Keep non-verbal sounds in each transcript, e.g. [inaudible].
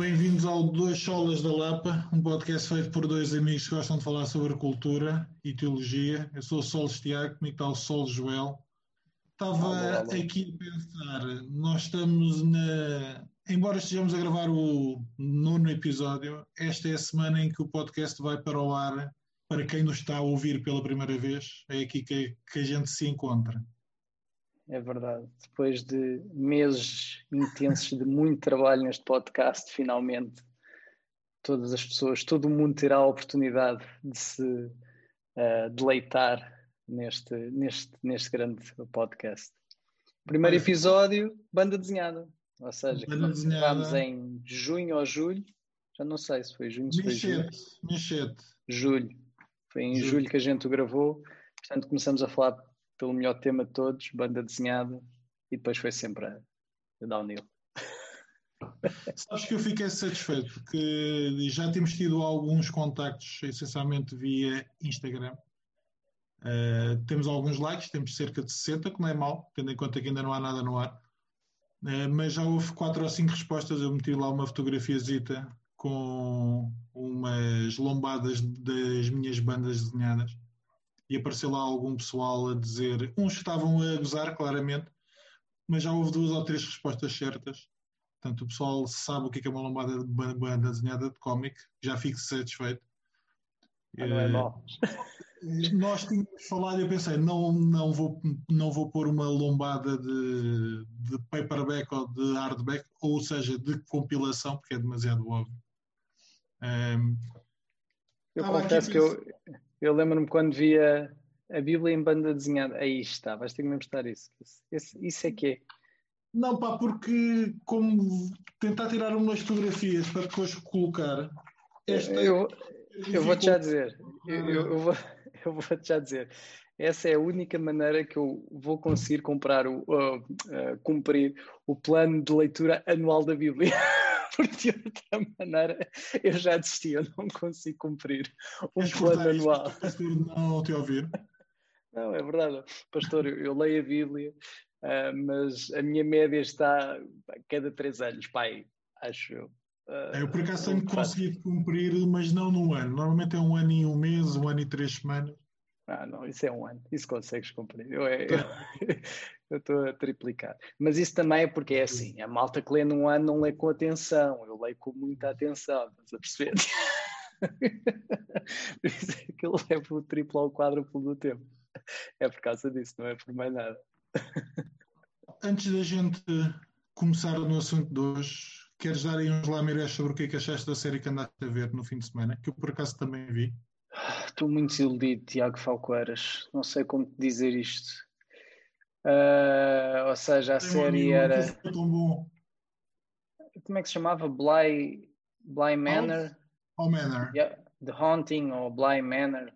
bem-vindos ao Duas Solas da Lapa, um podcast feito por dois amigos que gostam de falar sobre cultura e teologia. Eu sou o Sol Tiago, comigo está o Sol Joel. Estava olá, olá. aqui a pensar, nós estamos na. Embora estejamos a gravar o nono episódio, esta é a semana em que o podcast vai para o ar para quem nos está a ouvir pela primeira vez. É aqui que, que a gente se encontra. É verdade. Depois de meses intensos de muito trabalho neste podcast, finalmente todas as pessoas, todo o mundo terá a oportunidade de se uh, deleitar neste, neste, neste grande podcast. Primeiro episódio, banda desenhada. Ou seja, vamos em junho ou julho, já não sei se foi junho, se foi julho. Michete. Julho. Foi em julho. julho que a gente o gravou. Portanto, começamos a falar pelo melhor tema de todos, banda desenhada, e depois foi sempre a, a downhill. [laughs] Sabes que eu fiquei satisfeito porque já temos tido alguns contactos, essencialmente via Instagram. Uh, temos alguns likes, temos cerca de 60, que não é mal, tendo em conta que ainda não há nada no ar. Uh, mas já houve quatro ou cinco respostas. Eu meti lá uma fotografiazita com umas lombadas das minhas bandas desenhadas e apareceu lá algum pessoal a dizer, uns estavam a gozar claramente, mas já houve duas ou três respostas certas. Portanto, o pessoal sabe o que é uma lombada de banda desenhada de cómic, já fico satisfeito. Ah, não é mal. Nós tínhamos falado e eu pensei, não, não, vou, não vou pôr uma lombada de, de paperback ou de hardback, ou seja, de compilação, porque é demasiado óbvio. Um, eu confesso que eu, eu lembro-me quando via a Bíblia em banda desenhada. Aí está, vais ter que me mostrar isso. Isso, isso é que é. Não, pá, porque como tentar tirar umas fotografias para depois colocar. Esta eu, eu vou-te já dizer. Eu, eu, eu vou, [laughs] eu vou-te já dizer. Essa é a única maneira que eu vou conseguir comprar o, uh, uh, cumprir o plano de leitura anual da Bíblia. [laughs] [laughs] porque de outra maneira eu já desisti, eu não consigo cumprir um é plano anual. Não te ouvir. [laughs] Não, é verdade. Pastor, eu, eu leio a Bíblia, uh, mas a minha média está a cada três anos, pai, acho eu. Uh, eu por acaso tenho conseguido cumprir, mas não num ano. Normalmente é um ano e um mês, um ano e três semanas. Ah, não, isso é um ano, isso consegues cumprir. Eu, é, eu estou a triplicar. Mas isso também é porque é assim: a malta que lê num ano não lê com atenção, eu leio com muita atenção, estás a perceber? [laughs] por isso é que eu levo o triplo ao quádruplo do tempo. É por causa disso, não é por mais nada. Antes da gente começar no assunto de hoje, queres dar aí uns lamirés sobre o que é que achaste da série que andaste a ver no fim de semana, que eu por acaso também vi? Estou muito desiludido, Tiago Falcoeiras. Não sei como te dizer isto. Uh, ou seja, a Tem série era. Como é que se chamava? Bly, Bly Manor? Manor. Yeah, The Haunting ou Bly Manor.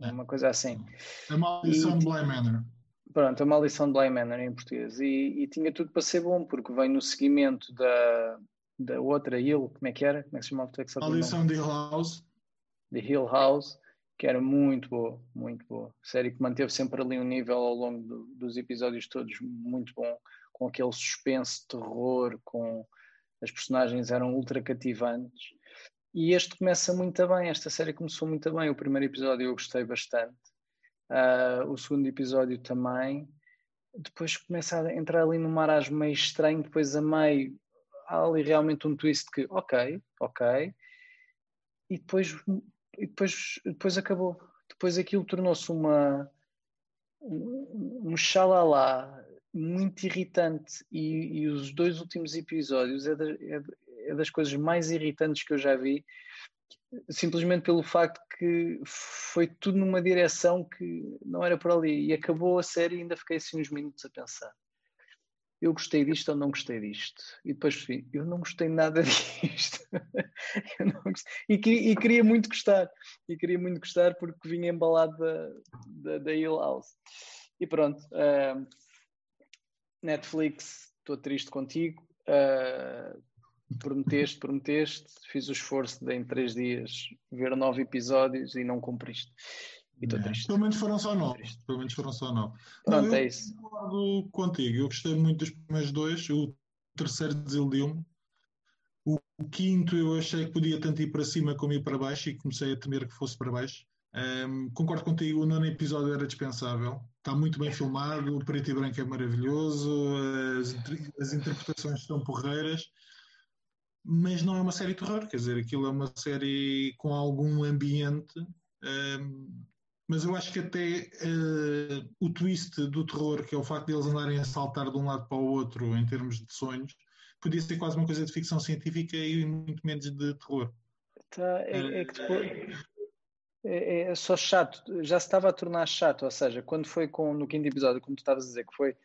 É. Uma coisa assim. A Maldição de Bly Manor. Pronto, a Maldição de Bly Manor em português. E, e, tinha tudo para ser bom, porque vem no seguimento da, da outra Hill. Como é que era? Como é que se chamava? Maldição de Hill House. The Hill House, que era muito boa, muito boa. Série que manteve sempre ali um nível ao longo do, dos episódios todos muito bom, com aquele suspense, terror, com as personagens eram ultra cativantes. E este começa muito bem, esta série começou muito bem. O primeiro episódio eu gostei bastante, uh, o segundo episódio também. Depois começa a entrar ali num marasmo meio estranho, depois a meio há ali realmente um twist que, ok, ok. E depois e depois, depois acabou. Depois aquilo tornou-se uma um, um muito irritante e, e, os dois últimos episódios é, é, é, das coisas mais irritantes que eu já vi simplesmente pelo facto que foi tudo numa direção que não era por ali e acabou a série e ainda fiquei assim uns minutos a pensar eu gostei disto ou não gostei disto. E depois eu não gostei nada [laughs] disto. E, e, queria muito gostar. E queria muito gostar porque vinha embalado da, da, da Hill House. E pronto. Uh, Netflix, estou triste contigo. Uh, prometeste, prometeste. Fiz o esforço de em três dias ver nove episódios e não cumpriste. E estou é. triste. Pelo menos foram só nove. Pelo menos foram só nove. Pronto, não, eu é isso. contigo. Eu gostei muito dos primeiros dois. O terceiro desiludiu-me. O, o, quinto eu achei que podia tanto ir para cima como ir para baixo e comecei a temer que fosse para baixo. Um, concordo contigo, o nono episódio era dispensável. Está muito bem filmado, o preto e branco é maravilhoso, as, as interpretações são porreiras, mas não é uma série de terror, quer dizer, aquilo é uma série com algum ambiente. Um, mas eu acho que até uh, o twist do terror, que é o facto de eles andarem a saltar de um lado para o outro em termos de sonhos, podia ser quase uma coisa de ficção científica e muito menos de terror. Tá, é, é que depois, é, é, só chato, já se estava a tornar chato, ou seja, quando foi com, no quinto episódio, como tu estavas a dizer, que foi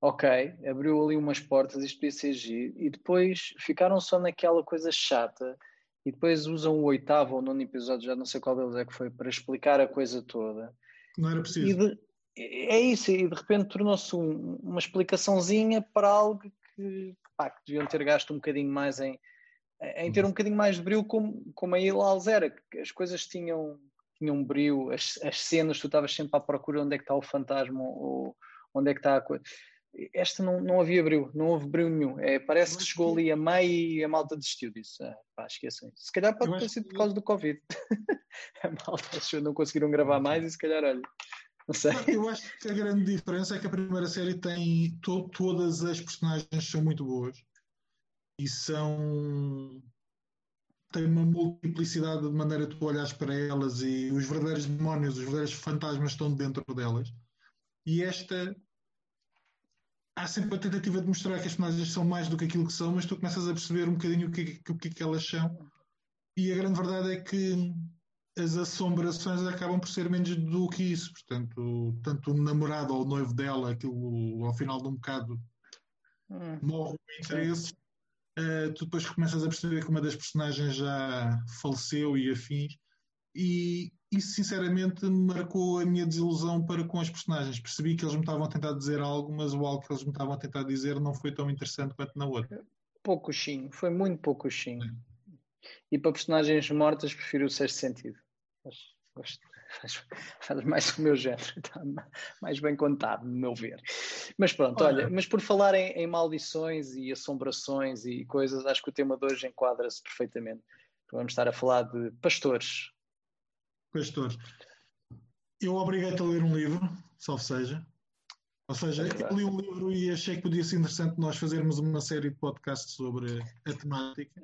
ok, abriu ali umas portas, isto podia ser giro, e depois ficaram só naquela coisa chata, e depois usam o oitavo ou nono episódio, já não sei qual deles é que foi, para explicar a coisa toda. Não era preciso. De, é isso, e de repente tornou-se um, uma explicaçãozinha para algo que, pá, que deviam ter gasto um bocadinho mais em, em ter um bocadinho mais de brilho como, como a Ilals era, que as coisas tinham, tinham brilho, as, as cenas, tu estavas sempre à procura onde é que está o fantasma ou onde é que está a coisa esta não, não havia brilho, não houve brilho nenhum. É, parece que chegou ali a meio e a malta desistiu disso. Ah, pá, esqueçam isso. Se calhar pode ter sido por causa do Covid. [laughs] a malta achou não conseguiram gravar mais e se calhar, olha, não sei. Eu acho que a grande diferença é que a primeira série tem to todas as personagens são muito boas e são tem uma multiplicidade de maneira de tu olhares para elas e os verdadeiros demónios, os verdadeiros fantasmas estão dentro delas. E esta há sempre a tentativa de mostrar que as personagens são mais do que aquilo que são, mas tu começas a perceber um bocadinho o que, o que, é que elas são. E a grande verdade é que as assombrações acabam por ser menos do que isso. Portanto, tanto o namorado ou o noivo dela, aquilo ao final de um bocado hum. morre o interesse. Uh, tu depois começas a perceber que uma das personagens já faleceu e afins. E isso sinceramente marcou a minha desilusão para com as personagens. Percebi que eles me estavam a tentar dizer algo, mas o algo que eles me estavam a tentar dizer não foi tão interessante quanto na outra. Pouco sim, foi muito pouco sim. E para personagens mortas prefiro o sexto sentido. Gosto, faz, faz mais o meu género, está mais bem contado, no meu ver. Mas pronto, olha, olha mas por falar em, em, maldições e assombrações e coisas, acho que o tema de hoje enquadra-se perfeitamente. Vamos estar a falar de pastores, Pastor, eu obriguei-te a ler um livro, salve seja. Ou seja, é eu li um livro e achei que podia ser interessante nós fazermos uma série de podcasts sobre a temática.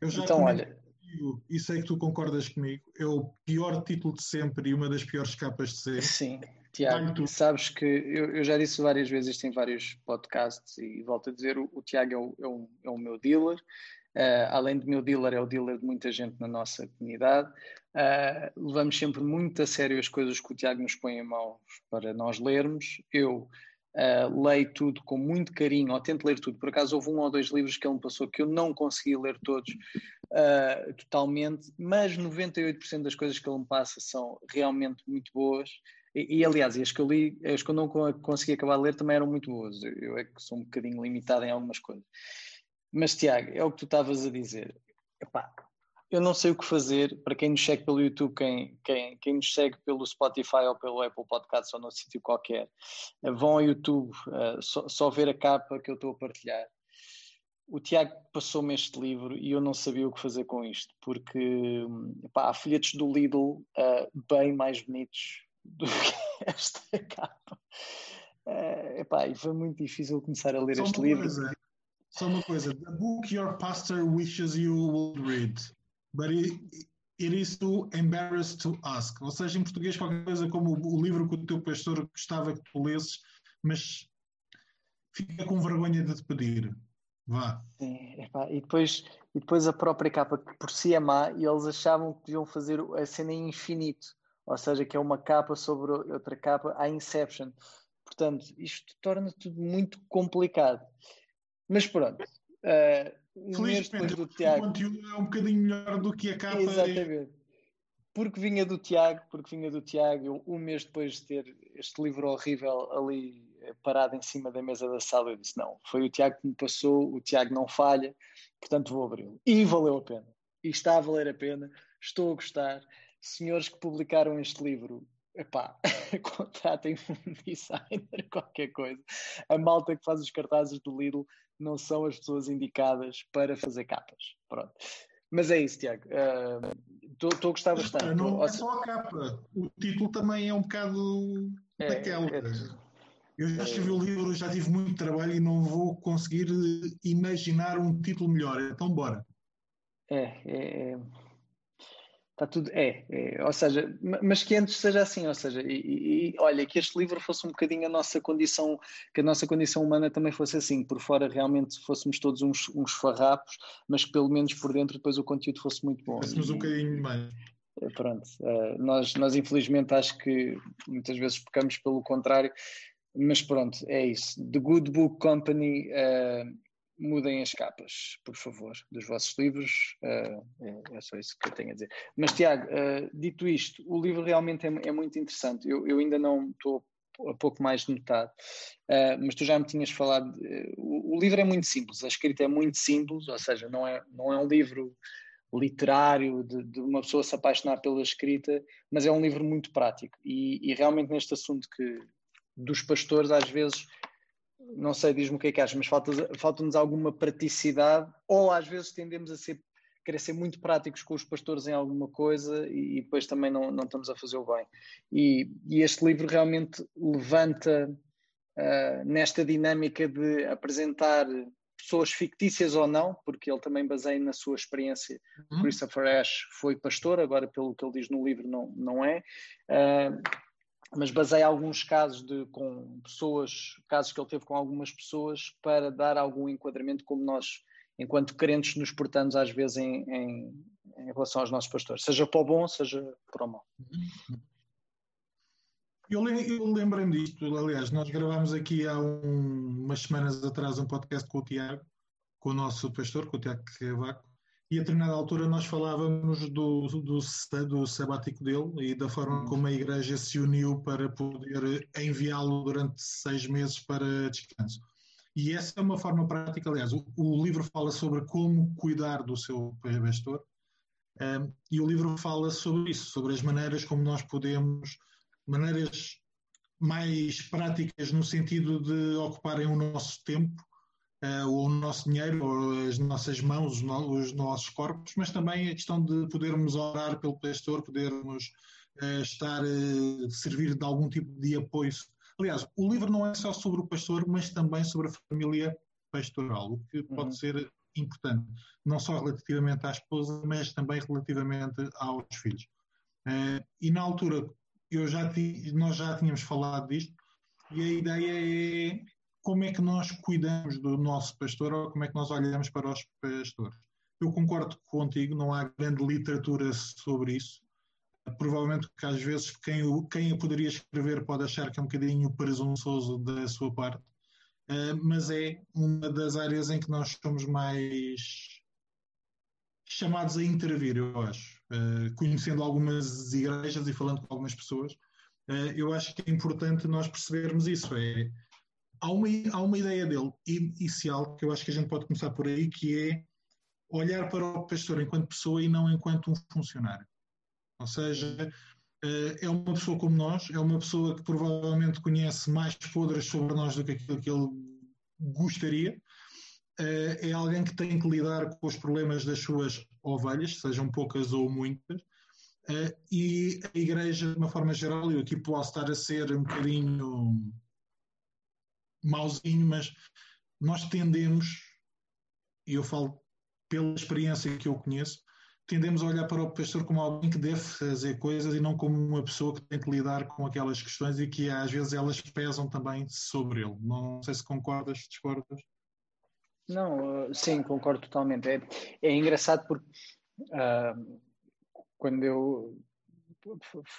Eu já então, olha. Contigo, e sei que tu concordas comigo. É o pior título de sempre e uma das piores capas de ser. Sim, Tiago, sabes que eu, eu, já disse várias vezes isto em vários podcasts e volto a dizer: o, o Tiago é o, é, o, é o meu dealer. Uh, além de meu dealer, é o dealer de muita gente na nossa comunidade. Uh, levamos sempre muito a sério as coisas que o Tiago nos põe em mãos para nós lermos. Eu uh, leio tudo com muito carinho, ou tento ler tudo. Por acaso, houve um ou dois livros que ele me passou que eu não consegui ler todos totalmente, mas 98% das coisas que ele me passa são realmente muito boas. E, e, aliás, as que eu li, as que eu não consegui acabar de ler também eram muito boas. Eu, eu é que sou um bocadinho limitado em algumas coisas. Mas, Tiago, é o que tu estavas a dizer. Epá, eu não sei o que fazer. Para quem nos segue pelo YouTube, quem, quem, quem nos segue pelo Spotify ou pelo Apple Podcasts ou no sítio qualquer, eh, vão ao YouTube uh, só, só, ver a capa que eu estou a partilhar. O Tiago passou-me este livro e eu não sabia o que fazer com isto, porque epá, há folhetos do Lidl uh, bem mais bonitos do [laughs] que esta capa. Uh, epá, e foi muito difícil começar a ler Só este livro. Coisa só uma coisa: The book your pastor wishes you would read, but it, it is too embarrassed to ask. Ou seja, em português, qualquer coisa como o livro que o teu pastor gostava que tu lesses, mas fica com vergonha de te pedir. Vá. Sim, epá, e, depois, e depois a própria capa, que por si é má, e eles achavam que deviam fazer a cena em infinito. Ou seja, que é uma capa sobre outra capa, a Inception. Portanto, isto torna tudo muito complicado. Mas pronto. Uh, Felizmente, do Tiago, o conteúdo é um bocadinho melhor do que a capa. Exatamente. Porque vinha do Tiago, porque vinha do Tiago, eu, um mês depois de ter este livro horrível ali eh, parado em cima da mesa da sala, eu disse: não, foi o Tiago que me passou, o Tiago não falha, portanto vou abri-lo. E valeu a pena. E está a valer a pena, estou a gostar. Senhores que publicaram este livro, epá, [laughs] contratem um [laughs] designer, qualquer coisa. A malta que faz os cartazes do Lidl não são as pessoas indicadas para fazer capas. Pronto. Mas é isso, Tiago. Estou uh, a gostar bastante. Não é só a capa. O título também é um bocado é, daquela. É, eu já escrevi o livro, já tive muito trabalho e não vou conseguir imaginar um título melhor. Então, bora. É, é, é. Está tudo. É, é, ou seja, mas que antes seja assim, ou seja, e, e, olha, que este livro fosse um bocadinho a nossa condição, que a nossa condição humana também fosse assim, por fora realmente fôssemos todos uns, uns farrapos, mas que pelo menos por dentro depois o conteúdo fosse muito bom. Fôssemos um bocadinho mais. É, pronto, uh, nós, nós infelizmente acho que muitas vezes pecamos pelo contrário, mas pronto, é isso. The Good Book Company uh, mudem as capas, por favor, dos vossos livros. Uh, é, só isso que eu tenho a dizer. Mas, Tiago, uh, dito isto, o livro realmente é, é muito interessante. Eu, eu, ainda não estou a pouco mais de metade, uh, mas tu já me tinhas falado. O, o, livro é muito simples, a escrita é muito simples, ou seja, não é, não é um livro literário de, de uma pessoa se apaixonar pela escrita, mas é um livro muito prático. E, e realmente neste assunto que dos pastores, às vezes não sei, diz-me o que é que achas, mas falta-nos falta alguma praticidade, ou às vezes tendemos a ser, querer ser muito práticos com os pastores em alguma coisa e, e depois também não, não estamos a fazer o bem. E, e este livro realmente levanta uh, nesta dinâmica de apresentar pessoas fictícias ou não, porque ele também baseia na sua experiência. Uhum. Christopher Ash foi pastor, agora pelo que ele diz no livro não, não é. Uh, mas baseia alguns casos de, com pessoas, casos que ele teve com algumas pessoas, para dar algum enquadramento como nós, enquanto crentes, nos portamos às vezes em, em, em relação aos nossos pastores, seja para o bom, seja para o mal. Eu, eu lembrei-me disto, aliás, nós gravámos aqui há um, umas semanas atrás um podcast com o Tiago, com o nosso pastor, com o Tiago Cavaco, e a determinada altura nós falávamos do, do, do sabático dele e da forma como a Igreja se uniu para poder enviá-lo durante seis meses para descanso. E essa é uma forma prática, aliás, o, o livro fala sobre como cuidar do seu pastor um, e o livro fala sobre isso, sobre as maneiras como nós podemos, maneiras mais práticas no sentido de ocuparem o nosso tempo uh, o nosso dinheiro, as nossas mãos, os nossos corpos, mas também a questão de podermos orar pelo pastor, podermos uh, estar, uh, servir de algum tipo de apoio. Aliás, o livro não é só sobre o pastor, mas também sobre a família pastoral, o que pode uhum. ser importante, não só relativamente à esposa, mas também relativamente aos filhos. Uh, e na altura, eu já nós já tínhamos falado disto, e a ideia é como é que nós cuidamos do nosso pastor ou como é que nós olhamos para os pastores. Eu concordo contigo, não há grande literatura sobre isso. Provavelmente que às vezes quem, o, quem a poderia escrever pode achar que é um bocadinho presunçoso da sua parte, uh, mas é uma das áreas em que nós somos mais chamados a intervir, eu acho. Uh, conhecendo algumas igrejas e falando com algumas pessoas, uh, eu acho que é importante nós percebermos isso. É, há uma, há uma ideia dele inicial que eu acho que a gente pode começar por aí, que é olhar para o pastor enquanto pessoa e não enquanto um funcionário. Ou seja, eh, é uma pessoa como nós, é uma pessoa que provavelmente conhece mais podres sobre nós do que aquilo que ele gostaria. Eh, é alguém que tem que lidar com os problemas das suas ovelhas, sejam poucas ou muitas. Eh, e a igreja, de uma forma geral, eu aqui posso estar a ser um bocadinho mauzinho, mas nós tendemos, e eu falo pela experiência que eu conheço, tendemos a olhar para o pastor como alguém que deve fazer coisas e não como uma pessoa que tem que lidar com aquelas questões e que às vezes elas pesam também sobre ele. Não sei se concordas, discordas. Não, sim, concordo totalmente. É, é engraçado porque uh, quando eu,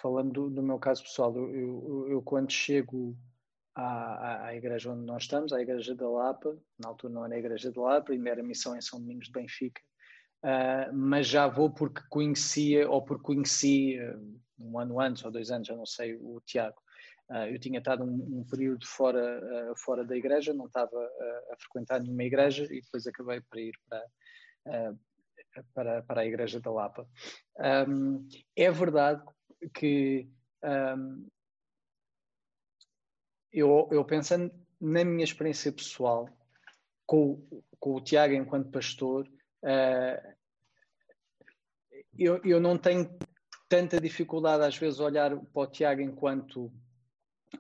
falando do, do, meu caso pessoal, eu, eu, eu quando chego à, à, igreja onde nós estamos, à igreja da Lapa, na altura não era a igreja da Lapa, era missão em São Domingos de Benfica, uh, mas já vou porque conhecia, ou porque conheci uh, um ano antes ou dois anos, já não sei, o Tiago. Uh, eu tinha estado um, um período fora, fora da igreja, não estava a frequentar nenhuma igreja e depois acabei por ir para, para, para a igreja da Lapa. Um, é verdade que um, eu, eu pensando na minha experiência pessoal com, com o Tiago enquanto pastor, uh, eu, eu não tenho tanta dificuldade às vezes olhar para o Tiago enquanto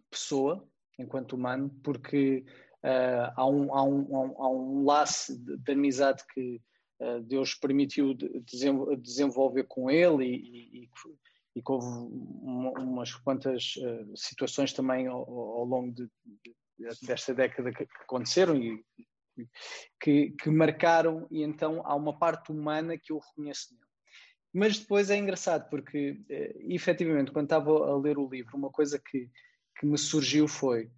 pessoa, enquanto humano, porque uh, há, um, há, um, há um laço de, de amizade que uh, Deus permitiu de, de desenvolver com ele e, e, e que houve umas quantas uh, situações também ao, ao longo de, desta década que aconteceram e que, que marcaram, e então há uma parte humana que eu reconheço nele. Mas depois é engraçado, porque eh, efetivamente, quando estava a ler o livro, uma coisa que, que me surgiu foi: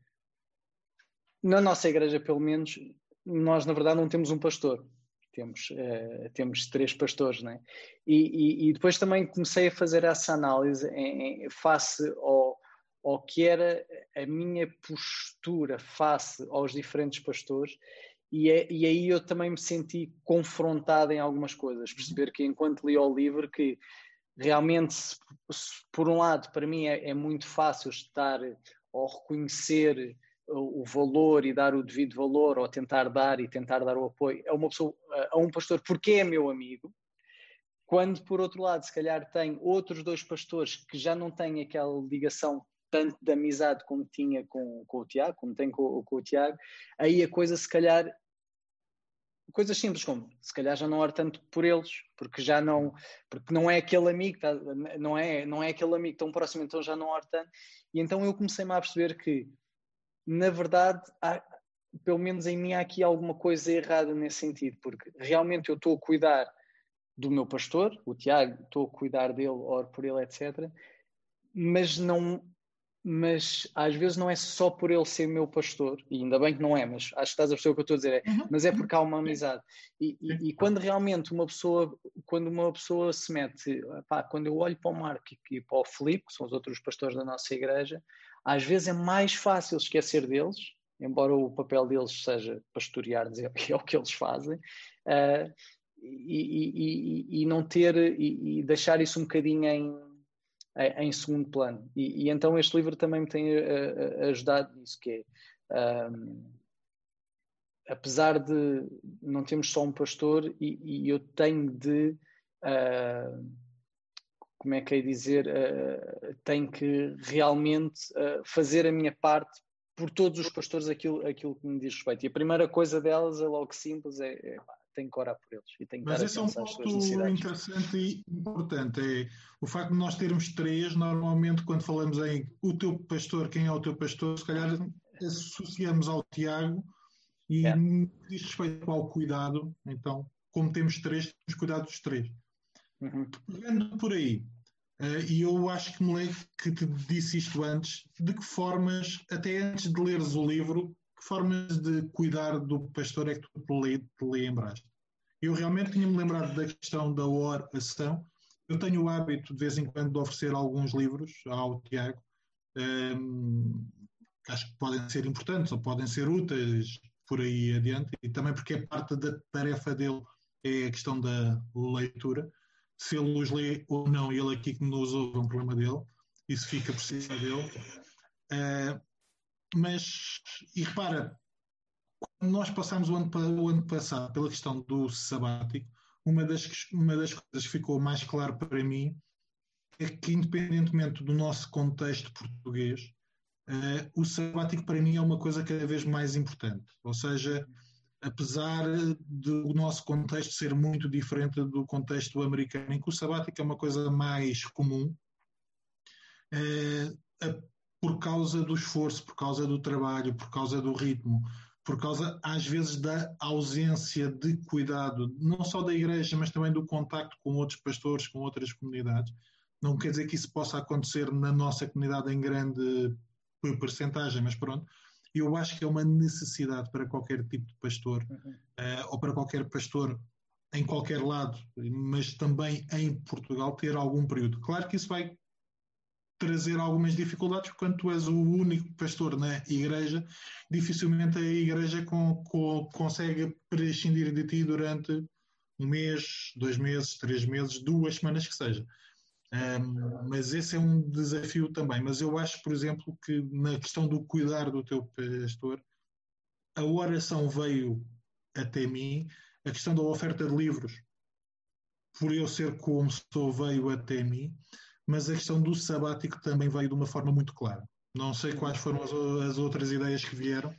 na nossa igreja, pelo menos, nós na verdade não temos um pastor, temos, uh, temos três pastores, né? E, e, e, depois também comecei a fazer essa análise em, em, face ao, ao que era a minha postura face aos diferentes pastores e, é, e, aí eu também me senti confrontado em algumas coisas, perceber que enquanto li o livro que realmente, se, se, por um lado, para mim é, é, muito fácil estar ou reconhecer o, valor e dar o devido valor, ou tentar dar e tentar dar o apoio a uma pessoa, a um pastor porque é meu amigo, quando por outro lado, se calhar tem outros dois pastores que já não têm aquela ligação tanto de amizade como tinha com, com o Tiago, como tem com, com o Tiago, aí a coisa se calhar coisas simples como se calhar já não oro tanto por eles, porque já não, porque não é aquele amigo, tá, não, é, não é aquele amigo tão próximo, então já não oro tanto. E então eu comecei-me a perceber que, na verdade, há, pelo menos em mim há aqui alguma coisa errada nesse sentido, porque realmente eu estou a cuidar do meu pastor, o Tiago, estou a cuidar dele, oro por ele, etc. Mas não, mas às vezes não é só por ele ser meu pastor, e ainda bem que não é, mas acho que estás a perceber o que eu estou a dizer, é, uhum. mas é porque há uma amizade. E, e, e, quando realmente uma pessoa, quando uma pessoa se mete, pá, quando eu olho para o Marco e para o Filipe, que são os outros pastores da nossa igreja, às vezes é mais fácil esquecer deles, embora o papel deles seja pastorear, dizer que [laughs] é o que eles fazem, uh, e, e, não ter, e deixar isso um bocadinho em em segundo plano. E, e, então este livro também me tem uh, ajudado nisso, que é, um, apesar de não termos só um pastor, e, e eu tenho de, uh, como é que é dizer, uh, tenho que realmente fazer a minha parte por todos os pastores aquilo, aquilo que me diz respeito. E a primeira coisa delas é logo simples, é, é tem que orar por eles e tem que Mas esse é um ponto interessante e importante. É o facto de nós termos três, normalmente, quando falamos em o teu pastor, quem é o teu pastor, se calhar associamos ao Tiago e é. diz respeito ao cuidado. Então, como temos três, temos cuidado dos três. Uhum. Pegando por aí, uh, e eu acho que me lembro que te disse isto antes, de que formas, até antes de leres o livro, que formas de cuidar do pastor é que tu te lembraste? Eu realmente tinha-me lembrado da questão da oração. Eu tenho o hábito, de vez em quando, de oferecer alguns livros ao Tiago, um, que acho que podem ser importantes ou podem ser úteis por aí adiante, e também porque é parte da tarefa dele é a questão da leitura. Se ele os lê ou não, ele aqui que nos ouve é um problema dele, isso fica por cima dele. Uh, mas, e repara, quando nós passamos o ano, o ano passado pela questão do sabático, uma das, uma das coisas que ficou mais claro para mim é que, independentemente do nosso contexto português, uh, o sabático para mim é uma coisa cada vez mais importante. Ou seja, apesar do nosso contexto ser muito diferente do contexto americano, em que o sabático é uma coisa mais comum, uh, por causa do esforço, por causa do trabalho, por causa do ritmo, por causa, às vezes, da ausência de cuidado, não só da igreja, mas também do contacto com outros pastores, com outras comunidades. Não quer dizer que isso possa acontecer na nossa comunidade em grande percentagem, mas pronto. Eu acho que é uma necessidade para qualquer tipo de pastor, uhum. uh, ou para qualquer pastor em qualquer lado, mas também em Portugal, ter algum período. Claro que isso vai trazer algumas dificuldades, porque quando tu és o único pastor na igreja, dificilmente a igreja com, com, consegue prescindir de ti durante um mês, dois meses, três meses, duas semanas que seja. Um, mas esse é um desafio também. Mas eu acho, por exemplo, que na questão do cuidar do teu pastor, a oração veio até mim, a questão da oferta de livros, por eu ser como sou, veio até mim, mas a questão do sabático também veio de uma forma muito clara. Não sei quais foram as, as outras ideias que vieram.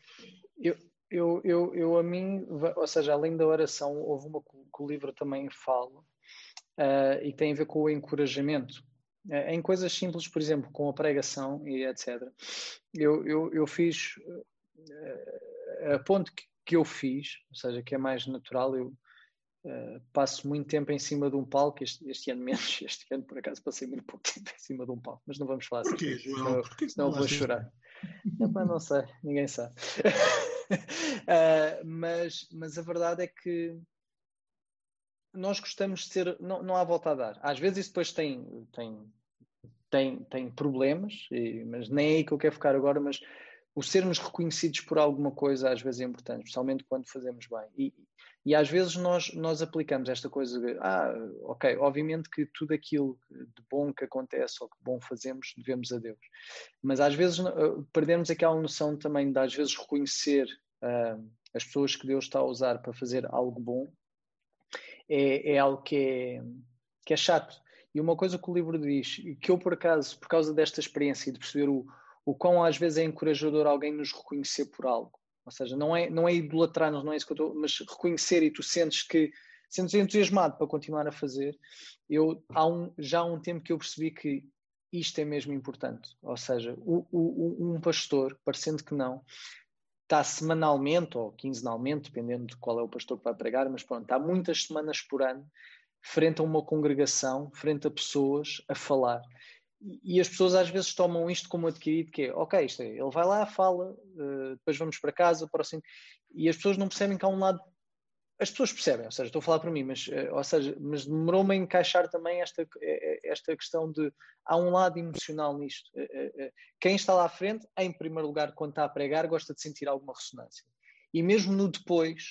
Eu, eu, eu, eu, a mim, ou seja, além da oração, houve uma que o livro também fala uh, e tem a ver com o encorajamento. Uh, em coisas simples, por exemplo, com a pregação e etc. Eu, eu, eu fiz uh, a ponto que, que eu fiz, ou seja, que é mais natural, eu Uh, passo muito tempo em cima de um palco, este, este, ano menos, [laughs] este ano por acaso passei muito pouco tempo em cima de um palco, mas não vamos falar assim. Porquê, João? Porquê senão vou chorar. Não, não sei, ninguém sabe. uh, [laughs] mas, mas a verdade é que nós gostamos de ser, não, não há volta a dar. Às vezes isso depois tem, tem, tem, tem problemas, e, mas nem é aí que eu quero ficar agora, mas o sermos reconhecidos por alguma coisa às vezes é importante, especialmente quando fazemos bem. E, e às vezes nós, nós aplicamos esta coisa de, ah, ok, obviamente que tudo aquilo de bom que acontece ou que bom fazemos devemos a Deus. Mas às vezes uh, perdemos aquela noção também de às vezes reconhecer uh, as pessoas que Deus está a usar para fazer algo bom é, é algo que é, que é chato. E uma coisa que o livro diz, que eu por acaso, por causa desta experiência de perceber o, o quão às vezes é encorajador alguém nos reconhecer por algo, ou seja, não é, não é idolatrar-nos, não é isso que eu estou, mas reconhecer e tu sentes que sentes entusiasmado para continuar a fazer. Eu há um, já há um tempo que eu percebi que isto é mesmo importante. Ou seja, o, o, um pastor, parecendo que não, está semanalmente ou quinzenalmente, dependendo de qual é o pastor que vai pregar, mas pronto, está muitas semanas por ano frente a uma congregação, frente a pessoas a falar e as pessoas às vezes tomam isto como adquirido, que é, ok, isto é, ele vai lá, fala, uh, depois vamos para casa, próximo, e as pessoas não percebem que há um lado, as pessoas percebem, ou seja, estou a falar para mim, mas, uh, ou seja, mas demorou-me a encaixar também esta, eh, esta questão de, há um lado emocional nisto. Uh, quem está lá à frente, em primeiro lugar, quando está a pregar, gosta de sentir alguma ressonância. E mesmo no depois,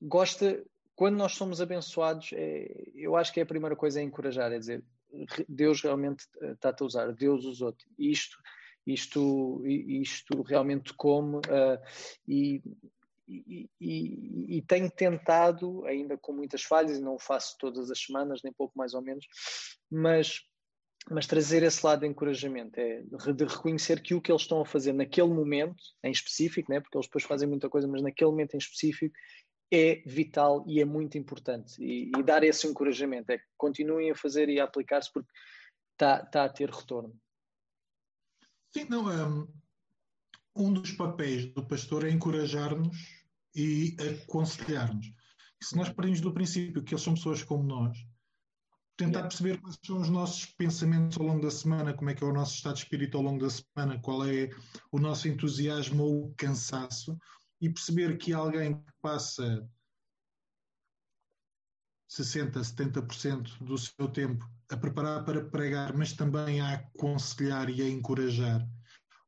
gosta, quando nós somos abençoados, é, eu acho que é a primeira coisa a encorajar, é dizer, Deus realmente está-te a usar, Deus usou-te. Isto, isto, isto realmente como uh, e, e, e, e, tenho tentado, ainda com muitas falhas, e não o faço todas as semanas, nem pouco mais ou menos, mas, mas trazer esse lado de encorajamento, é de reconhecer que o que eles estão a fazer naquele momento, em específico, né, porque eles depois fazem muita coisa, mas naquele momento em específico, é vital e é muito importante. E, e dar esse encorajamento, é que continuem a fazer e a aplicar-se porque está tá a ter retorno. Sim, não, um, um dos papéis do pastor é encorajar-nos e aconselhar-nos. Se nós partimos do princípio que eles são pessoas como nós, tentar perceber quais são os nossos pensamentos ao longo da semana, como é que é o nosso estado de espírito ao longo da semana, qual é o nosso entusiasmo ou cansaço, e perceber que alguém que passa 60%, 70% do seu tempo a preparar para pregar, mas também a aconselhar e a encorajar,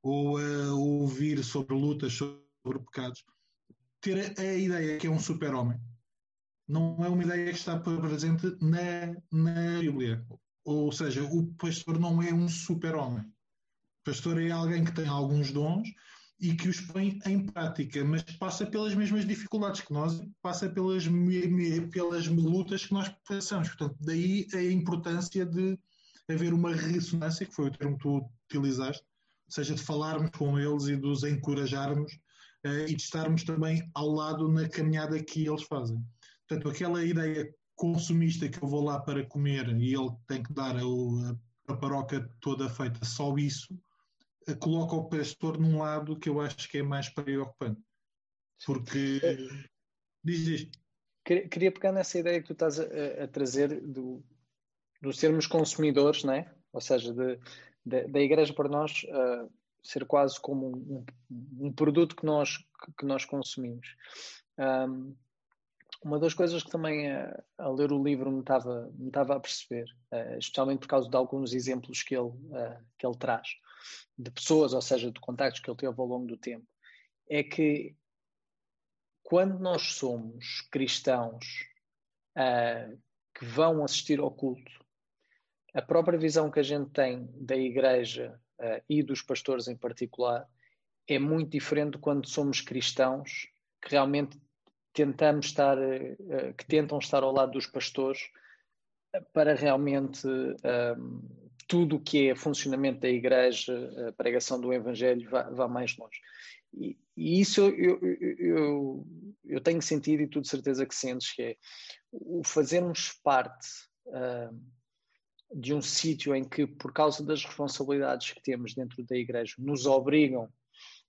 ou a ouvir sobre lutas, sobre pecados, ter a, ideia que é um super-homem. Não é uma ideia que está presente na, na Bíblia. Ou seja, o pastor não é um super-homem. O pastor é alguém que tem alguns dons, e que os põe em prática, mas passa pelas mesmas dificuldades que nós, passa pelas, pelas lutas que nós passamos. Portanto, daí a importância de haver uma ressonância, que foi o termo que tu utilizaste, ou seja, de falarmos com eles e de os encorajarmos uh, e de estarmos também ao lado na caminhada que eles fazem. Portanto, aquela ideia consumista que eu vou lá para comer e ele tem que dar a, a, a paróquia toda feita, só isso, coloca o pastor num lado que eu acho que é mais preocupante. Porque. Diz isto. Queria pegar nessa ideia que tu estás a, a trazer do, do sermos consumidores, né? ou seja, de, de, da igreja para nós uh, ser quase como um, um, produto que nós, que nós consumimos. Um, uma das coisas que também a, a, ler o livro me estava, me estava a perceber, uh, especialmente por causa de alguns exemplos que ele, uh, que ele traz, de pessoas, ou seja, de contactos que ele teve ao longo do tempo, é que quando nós somos cristãos uh, que vão assistir ao culto, a própria visão que a gente tem da igreja uh, e dos pastores em particular é muito diferente quando somos cristãos que realmente tentamos estar, uh, que tentam estar ao lado dos pastores para realmente tudo o que é funcionamento da igreja, a pregação do evangelho vá, vá mais longe. E, e isso eu, eu, eu, eu, tenho sentido e tu de certeza que sentes que é o fazermos parte uh, de um sítio em que, por causa das responsabilidades que temos dentro da igreja, nos obrigam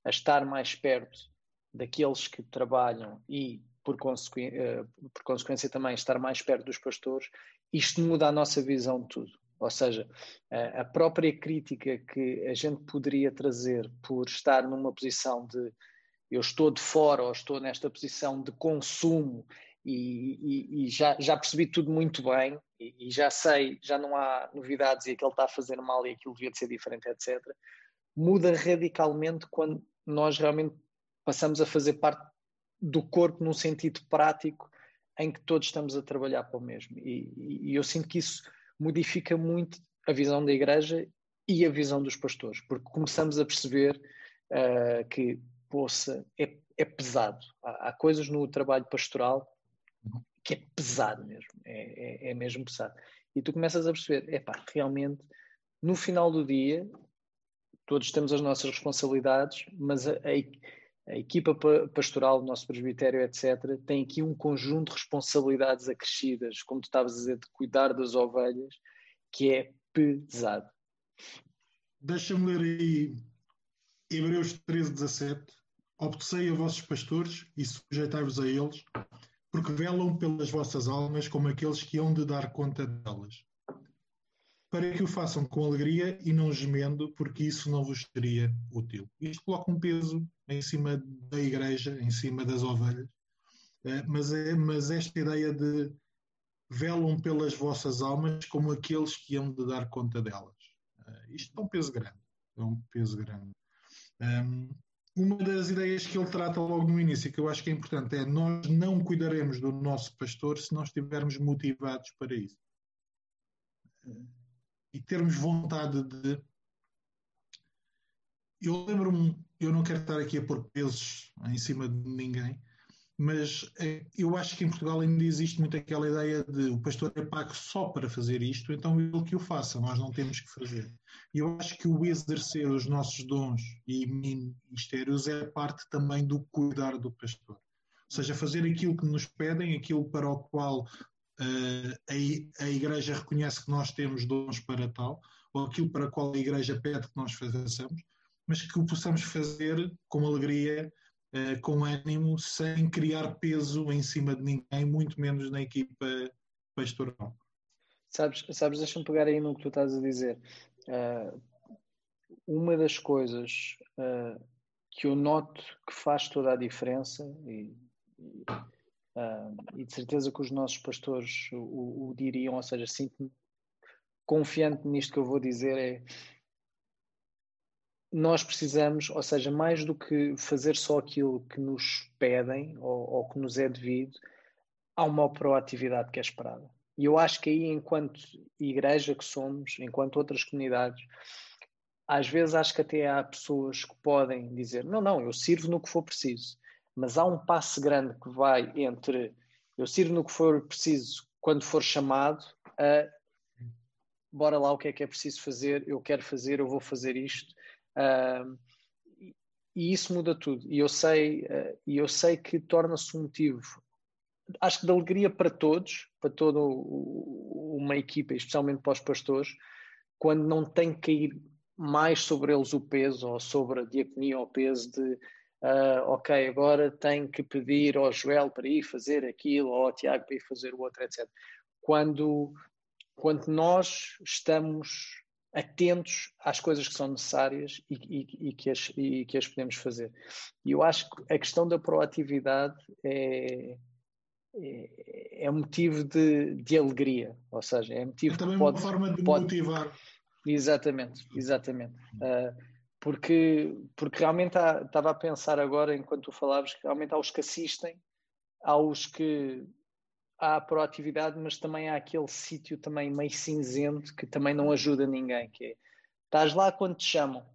a estar mais perto daqueles que trabalham e, por, consequ... uh, por consequência, também estar mais perto dos pastores, isto muda a nossa visão de tudo. Ou seja, a própria crítica que a gente poderia trazer por estar numa posição de eu estou de fora ou estou nesta posição de consumo e, e, e já, já percebi tudo muito bem e, e, já sei, já não há novidades e aquele está a fazer mal e aquilo devia de ser diferente, etc. Muda radicalmente quando nós realmente passamos a fazer parte do corpo num sentido prático em que todos estamos a trabalhar para o mesmo. E, eu sinto que isso modifica muito a visão da igreja e a visão dos pastores, porque começamos a perceber uh, que, poça, é, é pesado. Há, há, coisas no trabalho pastoral que é pesado mesmo, é, é, é mesmo pesado. E tu começas a perceber, é pá, realmente, no final do dia, todos temos as nossas responsabilidades, mas a, a, a equipa pastoral, o nosso presbitério, etc., tem aqui um conjunto de responsabilidades acrescidas, como tu estavas a dizer, de cuidar das ovelhas, que é pesado. Deixa-me ler aí Hebreus 13, 17. Obtecei a vossos pastores e sujeitai-vos a eles, porque velam pelas vossas almas como aqueles que hão de dar conta delas. Para que o façam com alegria e não gemendo, porque isso não vos seria útil. Isto coloca um peso em cima da igreja, em cima das ovelhas, eh, mas, é, mas esta ideia de velam pelas vossas almas como aqueles que hão de dar conta delas. Uh, isto é um peso grande. É um peso grande. Um, uma das ideias que ele trata logo no início, que eu acho que é importante, é nós não cuidaremos do nosso pastor se nós estivermos motivados para isso. E termos vontade de. Eu lembro-me, eu não quero estar aqui a pôr pesos em cima de ninguém, mas eh, eu acho que em Portugal ainda existe muito aquela ideia de o pastor é pago só para fazer isto, então ele que o faça, nós não temos que fazer. E eu acho que o exercer os nossos dons e ministérios é parte também do cuidar do pastor. Ou seja, fazer aquilo que nos pedem, aquilo para o qual a, a Igreja reconhece que nós temos dons para tal, ou aquilo para qual a Igreja pede que nós façamos, mas que o possamos fazer com alegria uh, com ânimo, sem criar peso em cima de ninguém, muito menos na equipa pastoral. Sabes, sabes deixa-me pegar aí no que tu estás a dizer. Uh, uma das coisas uh, que eu noto que faz toda a diferença, e, e de certeza que os nossos pastores o, o diriam, ou seja, sinto-me confiante nisto que eu vou dizer, é nós precisamos, ou seja, mais do que fazer só aquilo que nos pedem ou, ou, que nos é devido, há uma proatividade que é esperada. E eu acho que aí, enquanto igreja que somos, enquanto outras comunidades, às vezes acho que até há pessoas que podem dizer: não, não, eu sirvo no que for preciso. Mas há um passo grande que vai entre eu sirvo no que for preciso quando for chamado a bora lá o que é que é preciso fazer, eu quero fazer, eu vou fazer isto Uh, e isso muda tudo. E eu sei, uh, e eu sei que torna-se um motivo, acho que de alegria para todos, para toda uma equipa, especialmente para os pastores, quando não tem que cair mais sobre eles o peso, ou sobre a diaconia o peso de uh, ok, agora tenho que pedir ao Joel para ir fazer aquilo, ou ao Tiago para ir fazer o outro, etc. Quando, quando nós estamos atentos às coisas que são necessárias e, e, e, que as, e, que as, podemos fazer. E eu acho que a questão da proatividade é, é, é motivo de, de, alegria, ou seja, é motivo é também pode, uma forma de pode, motivar. Exatamente, exatamente. Uh, porque, porque realmente estava a pensar agora, enquanto tu falavas, que realmente há os que assistem, há os que há a proatividade, mas também há aquele sítio também meio cinzento que também não ajuda ninguém, que é, estás lá quando te chamam,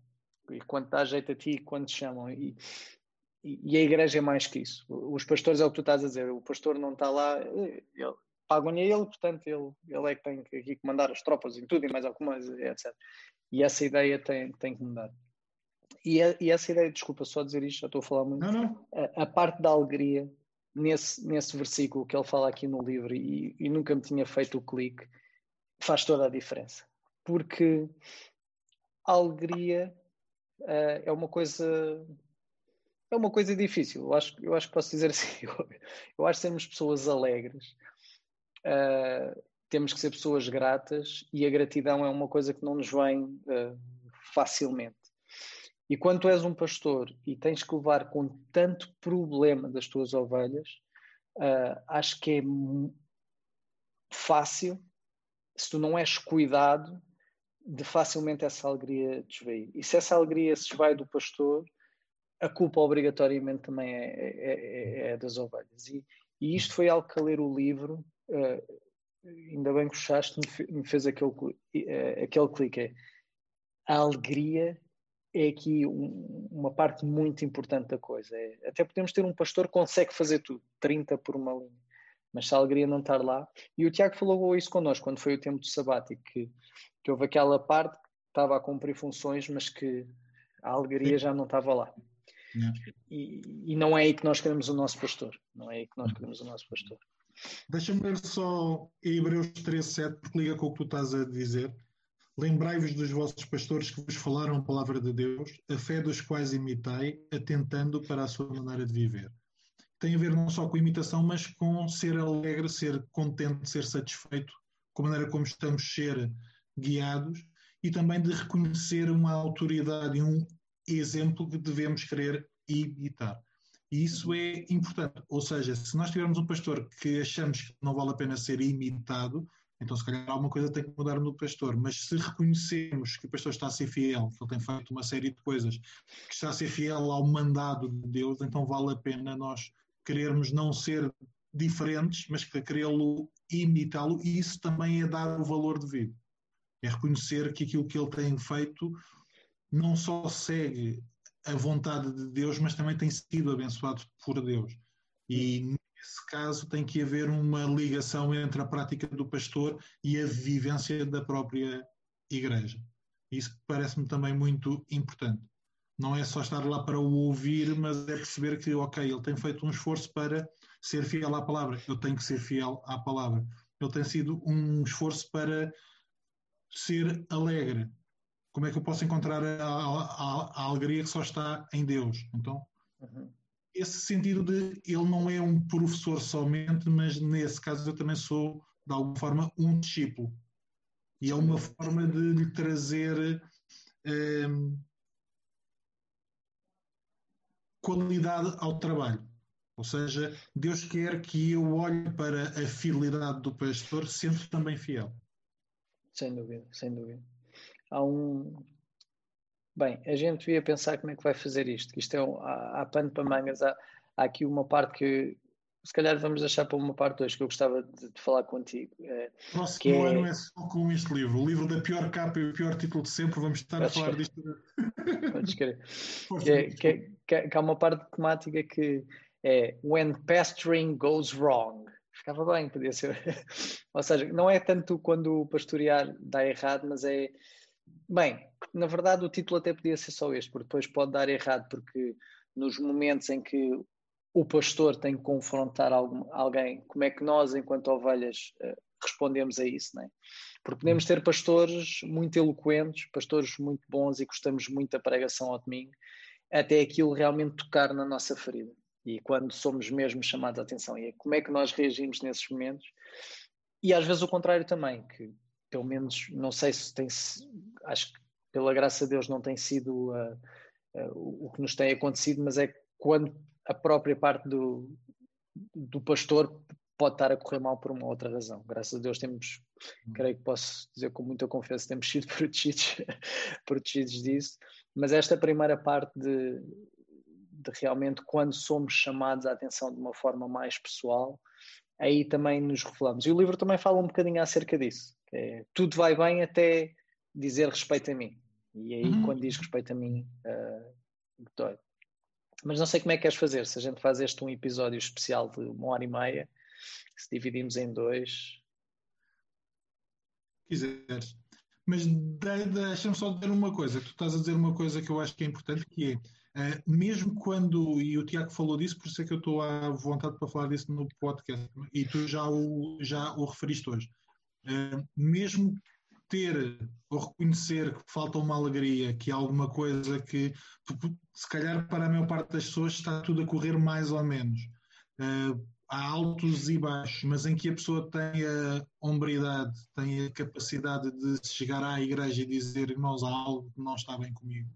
e quando dá jeito a ti, quando te chamam, e, e, a igreja é mais que isso. Os pastores é o que tu estás a dizer, o pastor não está lá, pagam-lhe a ele, portanto ele, ele é que tem que aqui comandar as tropas em tudo e mais alguma coisa, etc. E essa ideia tem, tem que mudar. E, a, e, essa ideia, desculpa só dizer isto, já estou a falar muito. Não, não. A, a, parte da alegria, nesse, nesse versículo que ele fala aqui no livro, e, e nunca me tinha feito o clique, faz toda a diferença. Porque a alegria uh, é uma coisa. É uma coisa difícil. Eu acho, eu acho que posso dizer assim. [laughs] Eu, eu acho que sermos pessoas alegres. Uh, temos que ser pessoas gratas e a gratidão é uma coisa que não nos vem uh, facilmente. E quando tu és um pastor e tens que levar com tanto problema das tuas ovelhas, uh, acho que é fácil, se tu não és cuidado, de facilmente essa alegria desvair. E se essa alegria se esvai do pastor, a culpa obrigatoriamente também é, é, é, é das ovelhas. E, e, isto foi algo que a ler o livro, uh, ainda bem que o Chaste me fez aquele, uh, aquele clique. É, a alegria é aqui um, uma parte muito importante da coisa. É, até podemos ter um pastor que consegue fazer tudo, 30 por uma linha, mas se a alegria não estar lá. E o Tiago falou isso connosco quando foi o tempo do sabático, que, que houve aquela parte que estava a cumprir funções, mas que a alegria já não estava lá. E, e, não é aí que nós queremos o nosso pastor. Não é aí que nós queremos o nosso pastor. Deixa-me ler só Hebreus 13,7, porque liga com o que tu estás a dizer. Lembrai-vos dos vossos pastores que vos falaram a palavra de Deus, a fé dos quais imitai, atentando para a sua maneira de viver. Tem a ver não só com imitação, mas com ser alegre, ser contente, ser satisfeito com a maneira como estamos ser guiados e também de reconhecer uma autoridade e um exemplo que devemos querer imitar. E isso é importante. Ou seja, se nós tivermos um pastor que achamos que não vale a pena ser imitado, então, se calhar, alguma coisa tem que mudar no pastor. Mas se reconhecemos que o pastor está a ser fiel, que ele tem feito uma série de coisas, que está a ser fiel ao mandado de Deus, então vale a pena nós querermos não ser diferentes, mas querê-lo imitá-lo. E isso também é dar o valor devido. É reconhecer que aquilo que ele tem feito não só segue a vontade de Deus, mas também tem sido abençoado por Deus. E nesse caso tem que haver uma ligação entre a prática do pastor e a vivência da própria igreja. Isso parece-me também muito importante. Não é só estar lá para o ouvir, mas é perceber que, ok, ele tem feito um esforço para ser fiel à palavra. Eu tenho que ser fiel à palavra. Ele tem sido um esforço para ser alegre. Como é que eu posso encontrar a, a, a, alegria que só está em Deus? Então, uhum esse sentido de ele não é um professor somente, mas nesse caso eu também sou, de alguma forma, um discípulo. E é uma forma de lhe trazer um, qualidade ao trabalho. Ou seja, Deus quer que eu olhe para a fidelidade do pastor, sendo também fiel. Sem dúvida, sem dúvida. Há um, Bem, a gente devia pensar como é que vai fazer isto. Isto é um, há, há pano para mangas. Há, há, aqui uma parte que se calhar vamos deixar para uma parte 2 que eu gostava de, de falar contigo. É, Próximo que é... ano é só com este livro. O livro da pior capa e o pior título de sempre. Vamos estar Podes a falar disto. Podes querer. [laughs] que, que, que, que há uma parte temática que é When pastoring goes wrong. Ficava bem, podia ser. [laughs] Ou seja, não é tanto quando o pastorear dá errado, mas é Bem, na verdade o título até podia ser só este, porque depois pode dar errado, porque nos momentos em que o pastor tem que confrontar algum, alguém, como é que nós, enquanto ovelhas, uh, respondemos a isso, não é? Porque podemos ter pastores muito eloquentes, pastores muito bons e gostamos muito da pregação ao domingo, até aquilo realmente tocar na nossa ferida. E quando somos mesmo chamados a atenção, e é como é que nós reagimos nesses momentos? E às vezes o contrário também, que pelo menos, não sei se tem, acho que pela graça de Deus não tem sido uh, uh, o que nos tem acontecido, mas é quando a própria parte do, do pastor pode estar a correr mal por uma outra razão. Graças a Deus temos, hum. creio que posso dizer com muita confiança, temos sido [laughs] protegidos, protegidos disso, mas esta primeira parte de, de realmente quando somos chamados à atenção de uma forma mais pessoal, aí também nos revelamos. E o livro também fala um bocadinho acerca disso. É, tudo vai bem até dizer respeito a mim. E aí, uhum. quando diz respeito a mim, uh, dói. Mas não sei como é que queres fazer. Se a gente faz este um episódio especial de uma hora e meia, se dividimos em dois. Quiseres. Mas deixa-me só dizer uma coisa. Tu estás a dizer uma coisa que eu acho que é importante, que é uh, mesmo quando, e o Tiago falou disso, por isso é que eu estou à vontade para falar disso no podcast, e tu já o, já o referiste hoje. Uh, mesmo ter ou reconhecer que falta uma alegria, que há alguma coisa que, se calhar, para a maior parte das pessoas está tudo a correr mais ou menos. Uh, há altos e baixos, mas em que a pessoa tem a hombridade, tem a capacidade de chegar à igreja e dizer: Irmãos, há algo que não está bem comigo.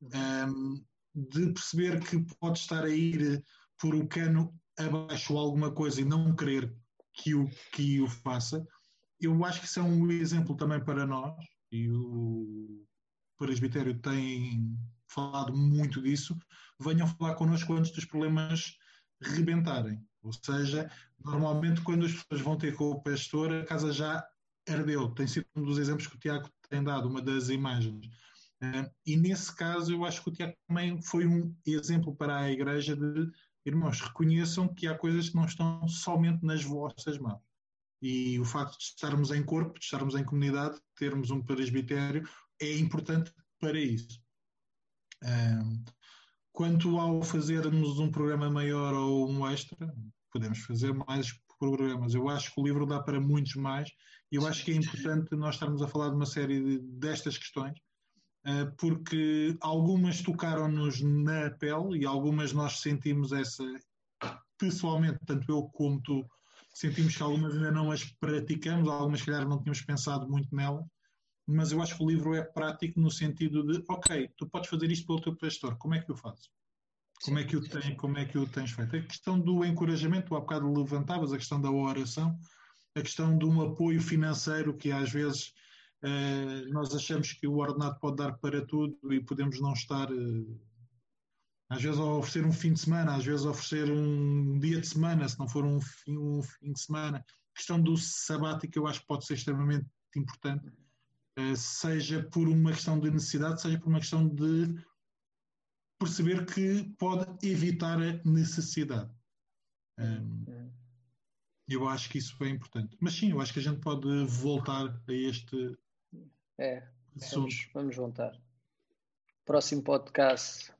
Um, ehm, de perceber que pode estar a ir por o cano abaixo alguma coisa e não querer que o, que o faça eu acho que isso é um exemplo também para nós, e o presbitério tem falado muito disso. Venham falar connosco antes dos problemas rebentarem. Ou seja, normalmente quando as pessoas vão ter com o pastor, a casa já ardeu. Tem sido um dos exemplos que o Tiago tem dado, uma das imagens. Uh, e nesse caso, eu acho que o Tiago também foi um exemplo para a igreja de irmãos, reconheçam que há coisas que não estão somente nas vossas mãos. E o facto de estarmos em corpo, de estarmos em comunidade, termos um presbitério, é importante para isso. Um, quanto ao fazermos um programa maior ou um extra, podemos fazer mais programas. Eu acho que o livro dá para muitos mais e eu acho que é importante nós estarmos a falar de uma série de, destas questões, uh, porque algumas tocaram-nos na pele e algumas nós sentimos essa, pessoalmente, tanto eu como tu, sentimos que algumas ainda não as praticamos, algumas, calhar, não tínhamos pensado muito nelas, mas eu acho que o livro é prático no sentido de, ok, tu podes fazer isto pelo teu pastor, como é que eu faço? Como é que o, tem, como é que o tens feito? A questão do encorajamento, há bocado levantavas, a questão da oração, a questão de um apoio financeiro que às vezes eh, nós achamos que o ordenado pode dar para tudo e podemos não estar eh, às vezes oferecer um fim de semana, às vezes oferecer um dia de semana, se não for um fim, um fim de semana. A questão do sabático eu acho que pode ser extremamente importante, eh, seja por uma questão de necessidade, seja por uma questão de perceber que pode evitar a necessidade. Eu acho que isso é importante. Mas sim, eu acho que a gente pode voltar a este é, vamos, vamos voltar. Próximo podcast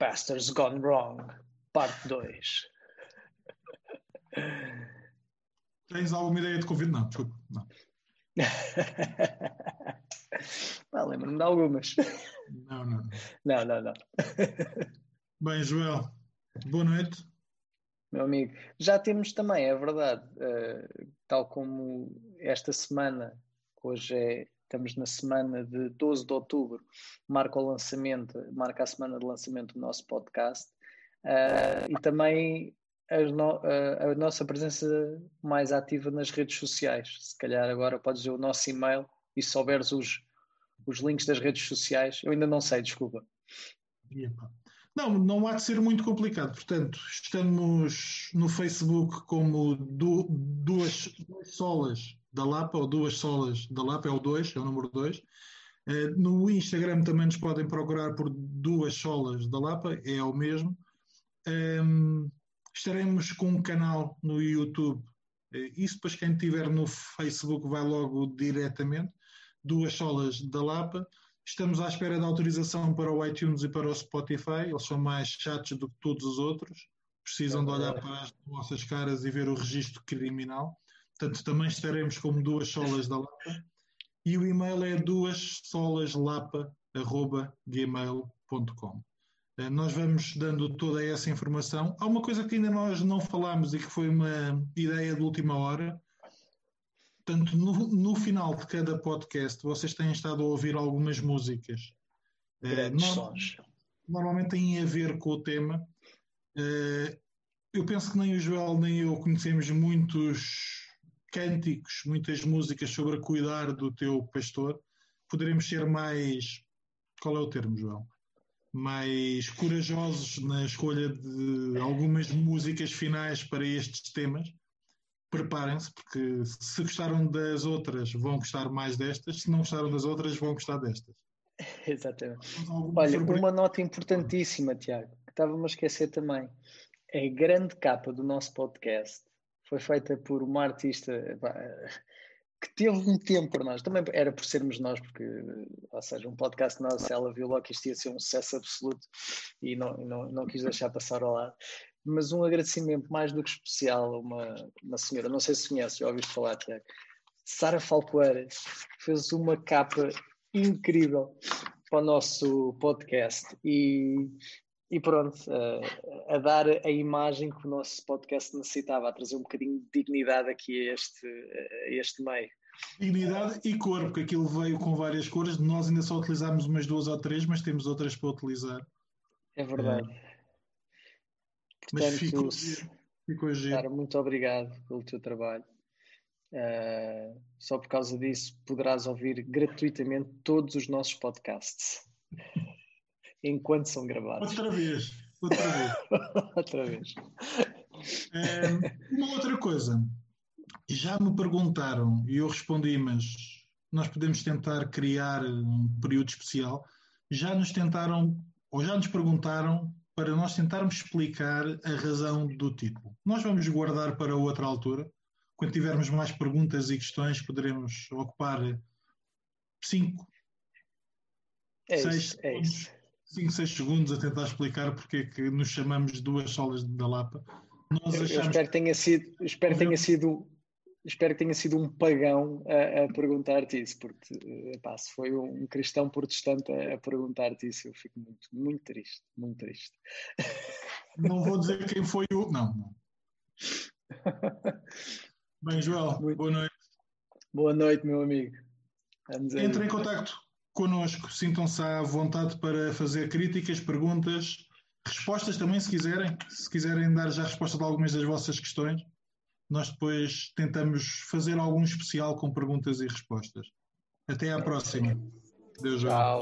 Pastors Gone Wrong, parte 2. Tens alguma ideia de convite? Não, desculpa. Não. [laughs] ah, Lembro-me de algumas. Não, não. Não, não, não. [laughs] Bem, Joel, boa noite. Meu amigo, já temos também, é verdade, uh, tal como esta semana, hoje é estamos na semana de 12 de outubro, marca o lançamento, marca a semana de lançamento do nosso podcast uh, e também no, uh, a, nossa presença mais ativa nas redes sociais. Se calhar agora podes dizer o nosso e-mail e se souberes os, os links das redes sociais, eu ainda não sei, desculpa. Não, não há de ser muito complicado. Portanto, estamos no Facebook como du duas, duas solas da Lapa, ou duas solas da Lapa, é o 2, é o número 2. Eh, no Instagram também nos podem procurar por duas solas da Lapa, é o mesmo. Um, estaremos com um canal no YouTube. Eh, isso depois quem tiver no Facebook vai logo diretamente. Duas solas da Lapa. Estamos à espera da autorização para o iTunes e para o Spotify. Eles são mais chatos do que todos os outros. Precisam de olhar para as nossas caras e ver o registro criminal. Portanto, também estaremos como duas solas da Lapa. E o e-mail é duassolaslapa.gmail.com. Eh, nós vamos dando toda essa informação. Há uma coisa que ainda nós não falámos e que foi uma ideia de última hora. Portanto, no, no final de cada podcast, vocês têm estado a ouvir algumas músicas. Eh, Grandes Normalmente têm a ver com o tema. Eh, eu penso que nem o Joel nem eu conhecemos muitos cânticos, muitas músicas sobre cuidar do teu pastor, poderemos ser mais. Qual é o termo, João? Mais corajosos na escolha de algumas músicas finais para estes temas. preparem-se, porque se gostaram das outras, vão gostar mais destas, se não gostaram das outras, vão gostar destas. [laughs] Exatamente. Olha, uma nota importantíssima, Tiago, que estava-me a esquecer também. A grande capa do nosso podcast foi feita por uma artista que teve um tempo para nós. Também era por sermos nós, porque, ou seja, um podcast nosso, ela viu logo que isto ia ser um sucesso absoluto e não, não, não quis deixar passar ao lado. Mas um agradecimento mais do que especial a uma, uma senhora, não sei se conhece, já ouviste falar, Tiago. Sara Falcoeira fez uma capa incrível para o nosso podcast e, e pronto, a, a, dar a imagem que o nosso podcast necessitava, a trazer um bocadinho de dignidade aqui a este, a este meio. Dignidade e cor, porque aquilo veio com várias cores, nós ainda só utilizámos umas duas ou três, mas temos outras para utilizar. É verdade. É. Portanto, mas ficou, ficou Cara, muito obrigado pelo teu trabalho. Uh, só por causa disso poderás ouvir gratuitamente todos os nossos podcasts [laughs] enquanto são gravados. Outra vez, outra vez. [laughs] outra vez. Uh, uma outra coisa, já me perguntaram e eu respondi, mas nós podemos tentar criar um período especial. Já nos tentaram, ou já nos perguntaram para nós tentarmos explicar a razão do título. Nós vamos guardar para outra altura quando tivermos mais perguntas e questões, poderemos ocupar 5, 6 é 5, 6 segundos a tentar explicar porque é que nos chamamos duas solas da Lapa. Nós eu, achamos... eu espero que tenha sido, espero que tenha sido, espero que tenha sido um pagão a, a perguntar-te isso, porque epá, se foi um cristão protestante a, a perguntar-te isso, eu fico muito, muito triste, muito triste. Não vou dizer quem foi o. Não, não. [laughs] Bem, Joel, boa noite. Boa noite, meu amigo. Entrem em contato connosco, sintam-se à vontade para fazer críticas, perguntas, respostas também, se quiserem. Se quiserem dar já resposta de algumas das vossas questões, nós depois tentamos fazer algum especial com perguntas e respostas. Até à próxima. Deus Tchau.